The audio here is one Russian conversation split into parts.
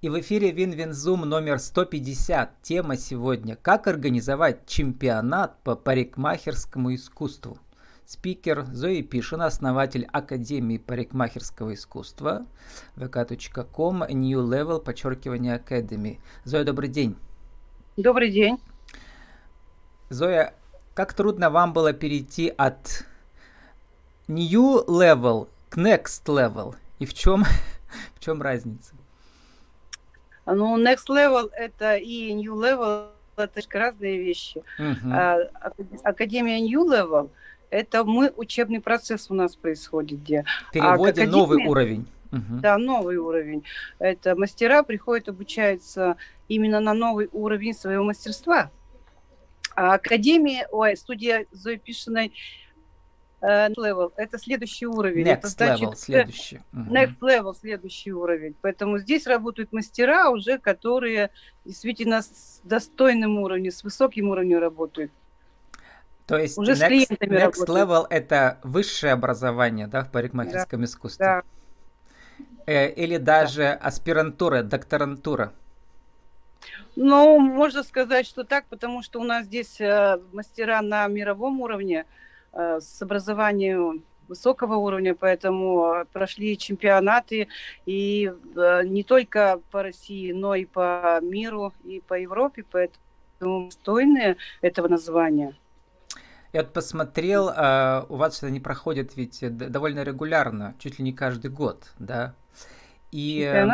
И в эфире WinWin Zoom номер 150. Тема сегодня «Как организовать чемпионат по парикмахерскому искусству». Спикер Зои Пишина, основатель Академии парикмахерского искусства vk.com New Level, подчеркивание Academy. Зоя, добрый день. Добрый день. Зоя, как трудно вам было перейти от New Level к Next Level? И в чем, в чем разница? Ну, Next Level это и New Level это разные вещи. Uh-huh. Академия New Level это мы учебный процесс у нас происходит, где. Переводим а новый уровень. Угу. Да, новый уровень. Это мастера приходят, обучаются именно на новый уровень своего мастерства. А академия, ой, студия Зои Пишиной level, это следующий уровень. Next это значит, level, следующий. Next level, следующий уровень. Поэтому здесь работают мастера уже, которые действительно с достойным уровнем, с высоким уровнем работают. То есть Уже next, next level это высшее образование, да, в парикмахерском да, искусстве? Да. Э, или даже да. аспирантура, докторантура? Ну, можно сказать, что так, потому что у нас здесь э, мастера на мировом уровне э, с образованием высокого уровня, поэтому э, прошли чемпионаты и э, не только по России, но и по миру, и по Европе, поэтому достойные этого названия. Я вот посмотрел, а, у вас это не проходит ведь довольно регулярно, чуть ли не каждый год, да? И э,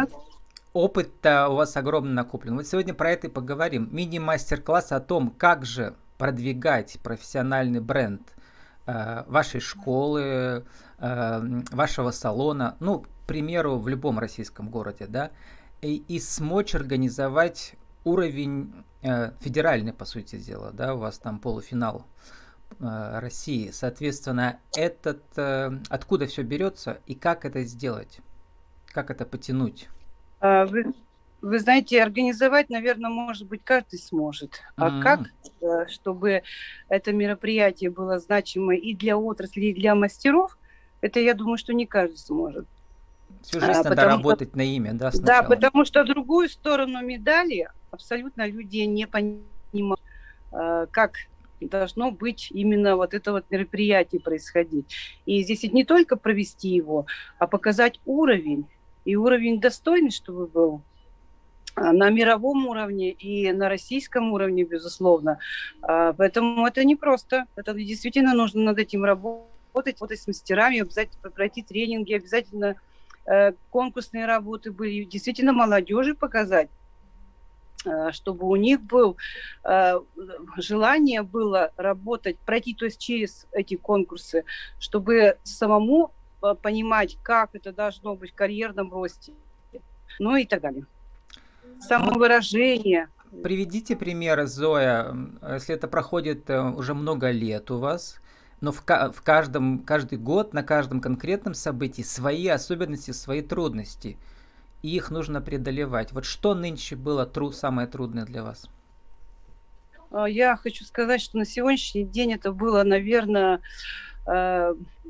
опыт-то у вас огромно накоплен. Вот сегодня про это и поговорим. Мини-мастер-класс о том, как же продвигать профессиональный бренд э, вашей школы, э, вашего салона, ну, к примеру, в любом российском городе, да, и, и смочь организовать уровень э, федеральный, по сути дела, да, у вас там полуфинал Э, России. Соответственно, этот э, откуда все берется и как это сделать, как это потянуть? Вы знаете, организовать, наверное, может быть, каждый сможет. А mm-hmm. как, э, чтобы это мероприятие было значимо и для отрасли, и для мастеров, это я думаю, что не каждый сможет. Всю жизнь а, надо работать что, на имя, да? Сначала. Да, потому что другую сторону медали абсолютно люди не понимают, как должно быть именно вот это вот мероприятие происходить. И здесь не только провести его, а показать уровень, и уровень достойный, чтобы был на мировом уровне и на российском уровне, безусловно. А, поэтому это не просто. Это действительно нужно над этим работать, работать с мастерами, обязательно пройти тренинги, обязательно э, конкурсные работы были, действительно молодежи показать. Э, чтобы у них был э, желание было работать, пройти то есть через эти конкурсы, чтобы самому э, понимать, как это должно быть в карьерном росте, ну и так далее. Самовыражение. Приведите примеры, Зоя, если это проходит уже много лет у вас, но в, в каждом, каждый год на каждом конкретном событии свои особенности, свои трудности – и их нужно преодолевать. Вот что нынче было тру самое трудное для вас? А, я хочу сказать, что на сегодняшний день это было, наверное, э,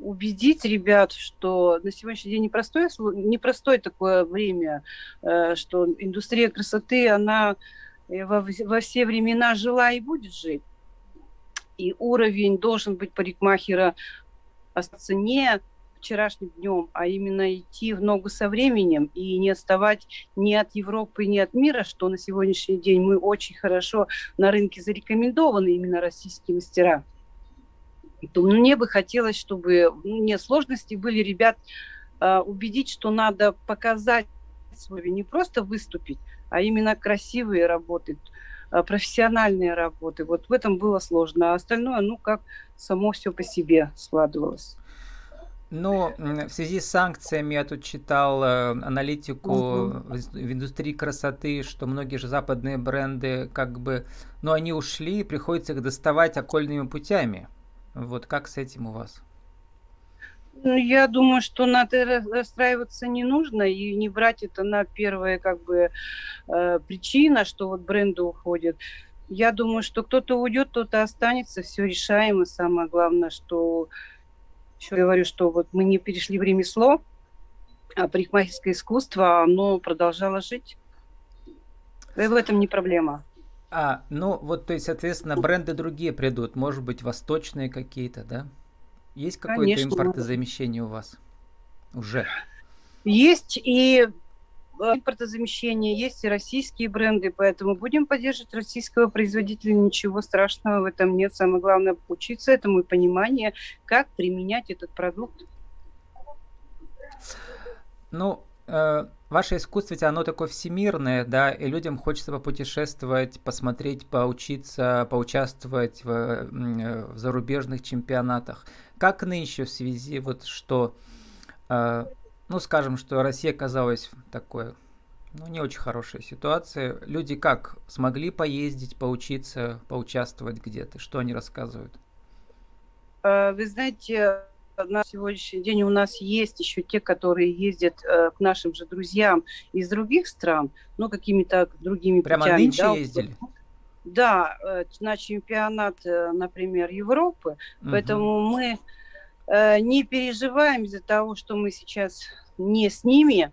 убедить ребят, что на сегодняшний день непростое, непростое такое время, э, что индустрия красоты, она э, во, во все времена жила и будет жить. И уровень должен быть парикмахера остаться не вчерашним днем, а именно идти в ногу со временем и не отставать ни от Европы, ни от мира, что на сегодняшний день мы очень хорошо на рынке зарекомендованы, именно российские мастера. То мне бы хотелось, чтобы ну, не сложности были ребят э, убедить, что надо показать свой, не просто выступить, а именно красивые работы, э, профессиональные работы. Вот в этом было сложно, а остальное, ну, как само все по себе складывалось. Ну, в связи с санкциями я тут читал э, аналитику угу. в, в индустрии красоты, что многие же западные бренды как бы, ну, они ушли, приходится их доставать окольными путями. Вот как с этим у вас? Ну, я думаю, что надо расстраиваться не нужно и не брать это на первая как бы э, причина, что вот бренды уходят. Я думаю, что кто-то уйдет, кто-то останется, все решаемо. Самое главное, что еще говорю, что вот мы не перешли в ремесло, а парикмахерское искусство, оно продолжало жить. И в этом не проблема. А, ну вот, то есть, соответственно, бренды другие придут, может быть, восточные какие-то, да? Есть какое-то импортозамещение у вас уже? Есть и э, импортозамещение, есть и российские бренды, поэтому будем поддерживать российского производителя, ничего страшного в этом нет. Самое главное учиться этому и понимание, как применять этот продукт. Ну, э, ваше искусство, ведь оно такое всемирное, да, и людям хочется попутешествовать, посмотреть, поучиться, поучаствовать в, э, в зарубежных чемпионатах. Как нынче в связи вот что, э, ну, скажем, что Россия оказалась в такой, ну, не очень хорошей ситуации. Люди как смогли поездить, поучиться, поучаствовать где-то? Что они рассказывают? Э, вы знаете, на сегодняшний день у нас есть еще те, которые ездят э, к нашим же друзьям из других стран, ну, какими-то другими Прямо путями. нынче да, ездили? Да, э, на чемпионат, э, например, Европы. Угу. Поэтому мы э, не переживаем из-за того, что мы сейчас не с ними,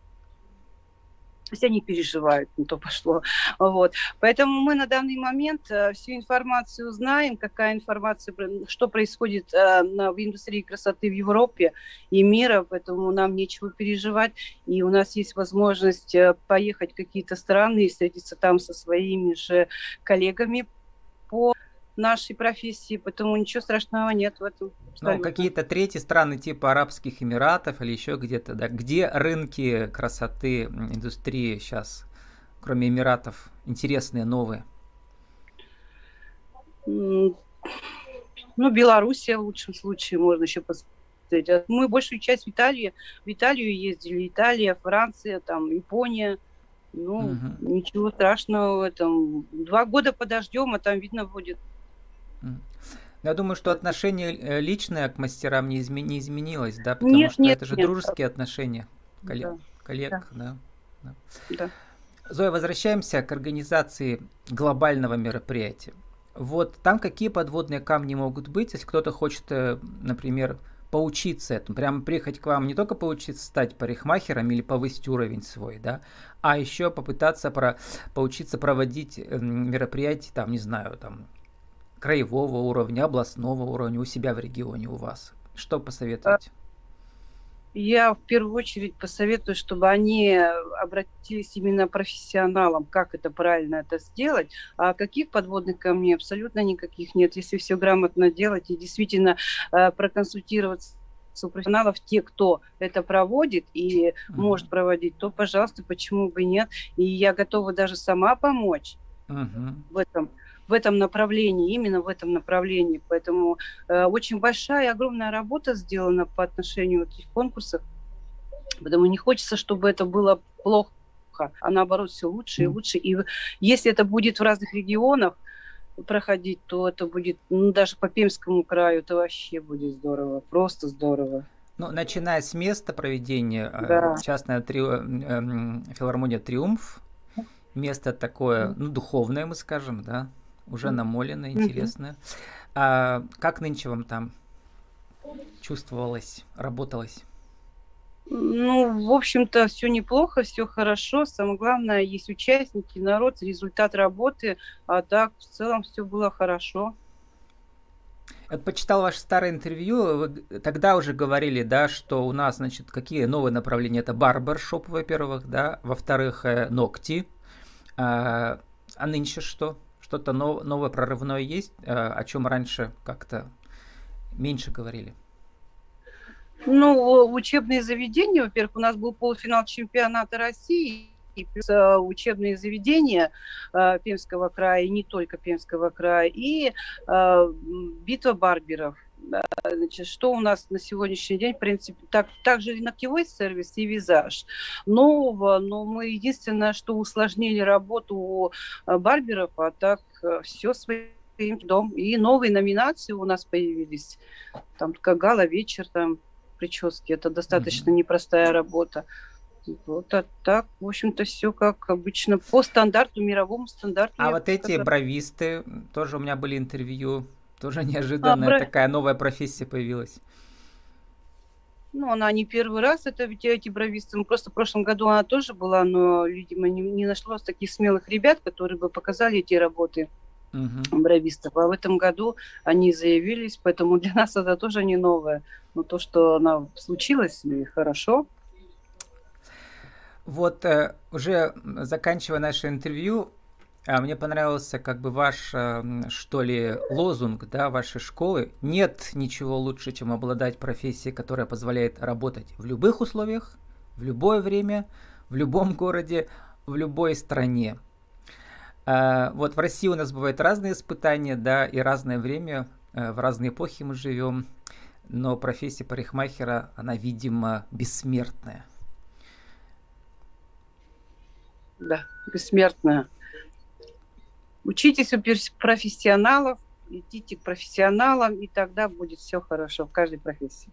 есть они переживают, не то пошло. Вот. Поэтому мы на данный момент э, всю информацию знаем, какая информация, что происходит э, в индустрии красоты в Европе и мира, поэтому нам нечего переживать. И у нас есть возможность э, поехать в какие-то страны и встретиться там со своими же коллегами по нашей профессии, поэтому ничего страшного нет в этом. Ну, какие-то третьи страны типа Арабских Эмиратов или еще где-то, да, где рынки красоты индустрии сейчас, кроме Эмиратов, интересные, новые? Ну, Белоруссия в лучшем случае можно еще посмотреть. А мы большую часть в Италии, в Италию ездили, Италия, Франция, там, Япония. Ну, угу. ничего страшного в этом. Два года подождем, а там видно будет. Я думаю, что отношение э, личное к мастерам не, изме- не изменилось, да, потому нет, что нет, это же нет. дружеские отношения коллег, да. коллег да. Да. да. Зоя, возвращаемся к организации глобального мероприятия. Вот там какие подводные камни могут быть, если кто-то хочет, э, например, поучиться этому, прямо приехать к вам не только поучиться стать парикмахером или повысить уровень свой, да, а еще попытаться про, поучиться проводить мероприятия, там, не знаю, там, краевого уровня, областного уровня у себя в регионе у вас? Что посоветуете? Я в первую очередь посоветую, чтобы они обратились именно профессионалам, как это правильно это сделать. А каких подводных камней абсолютно никаких нет. Если все грамотно делать и действительно э, проконсультироваться у профессионалов, те, кто это проводит и mm-hmm. может проводить, то, пожалуйста, почему бы нет. И я готова даже сама помочь mm-hmm. в этом в этом направлении, именно в этом направлении. Поэтому э, очень большая и огромная работа сделана по отношению к этих конкурсов. Потому не хочется, чтобы это было плохо, а наоборот все лучше и лучше. И если это будет в разных регионах проходить, то это будет, ну, даже по Пермскому краю, это вообще будет здорово, просто здорово. Ну, начиная с места проведения, э, да. частная три, э, э, филармония «Триумф», место такое, ну, духовное, мы скажем, да, уже намолено, интересно. А как нынче вам там чувствовалось, работалось? Ну, в общем-то, все неплохо, все хорошо. Самое главное, есть участники, народ, результат работы. А так, в целом, все было хорошо. Я почитал ваше старое интервью, вы тогда уже говорили, да, что у нас, значит, какие новые направления? Это барбершоп, во-первых, да, во-вторых, э, ногти. А, а нынче что? Что-то нов- новое, прорывное есть, э, о чем раньше как-то меньше говорили? Ну, учебные заведения, во-первых, у нас был полуфинал чемпионата России, и плюс э, учебные заведения э, Пермского края, и не только Пермского края, и э, битва барберов. Значит, что у нас на сегодняшний день, в принципе, так, также и ногтевой сервис, и визаж. Нового, но мы единственное, что усложнили работу у э, барберов, а так э, все своим дом. И новые номинации у нас появились. Там как гала вечер, там прически. Это достаточно mm-hmm. непростая работа. Вот а так, в общем-то, все как обычно по стандарту, мировому стандарту. А вот эти бровисты, тоже у меня были интервью тоже неожиданная а, такая новая профессия появилась. Ну, она не первый раз, это ведь эти бровисты. Ну, просто в прошлом году она тоже была, но, видимо, не, не нашлось таких смелых ребят, которые бы показали эти работы угу. бровистов. А в этом году они заявились, поэтому для нас это тоже не новое. Но то, что она случилась, и хорошо. Вот э, уже заканчивая наше интервью, мне понравился как бы ваш, эм, что ли, лозунг, да, вашей школы. Нет ничего лучше, чем обладать профессией, которая позволяет работать в любых условиях, в любое время, в любом городе, в любой стране. А, вот в России у нас бывают разные испытания, да, и разное время, э, в разные эпохи мы живем, но профессия парикмахера, она, видимо, бессмертная. Да, бессмертная. Учитесь у профессионалов, идите к профессионалам, и тогда будет все хорошо в каждой профессии.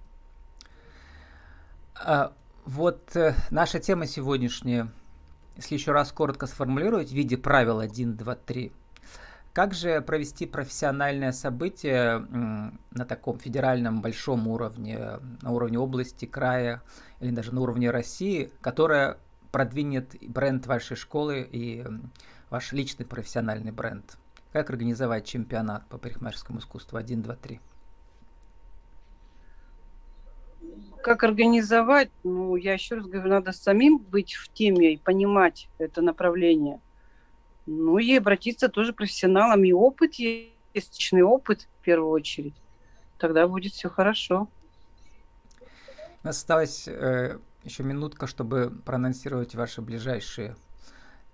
А, вот э, наша тема сегодняшняя, если еще раз коротко сформулировать в виде правил 1, 2, 3. Как же провести профессиональное событие на таком федеральном большом уровне, на уровне области, края или даже на уровне России, которое продвинет бренд вашей школы и ваш личный профессиональный бренд? Как организовать чемпионат по парикмахерскому искусству 1, 2, 3? Как организовать? Ну, я еще раз говорю, надо самим быть в теме и понимать это направление. Ну и обратиться тоже к профессионалам. И опыт есть, личный опыт в первую очередь. Тогда будет все хорошо. У нас осталось э, еще минутка, чтобы проанонсировать ваши ближайшие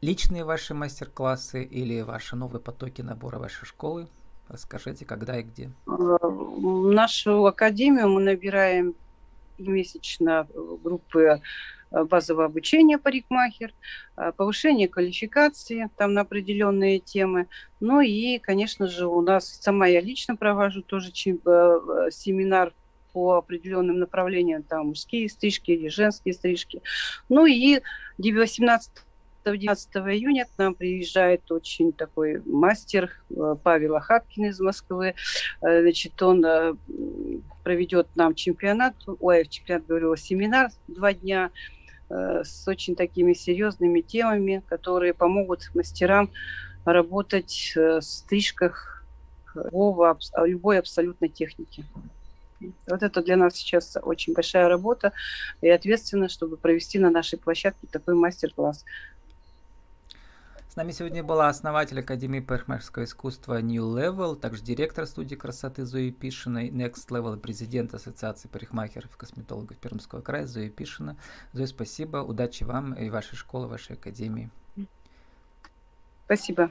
личные ваши мастер-классы или ваши новые потоки набора вашей школы? Расскажите, когда и где. Нашу академию мы набираем месячно группы э, базового обучения парикмахер, э, повышение квалификации там на определенные темы. Ну и, конечно же, у нас сама я лично провожу тоже э, семинар по определенным направлениям, там мужские стрижки или женские стрижки. Ну и 18 19 июня к нам приезжает очень такой мастер э, Павел Ахапкин из Москвы. Э, значит, он э, проведет нам чемпионат, ой, чемпионат, говорю, семинар два дня с очень такими серьезными темами, которые помогут мастерам работать в стрижках любого, любой абсолютной техники. Вот это для нас сейчас очень большая работа и ответственность, чтобы провести на нашей площадке такой мастер-класс нами сегодня была основатель Академии парикмахерского искусства New Level, также директор студии красоты Зои Пишина, Next Level, президент Ассоциации парикмахеров и косметологов Пермского края Зои Пишина. Зоя, спасибо, удачи вам и вашей школе, вашей академии. Спасибо.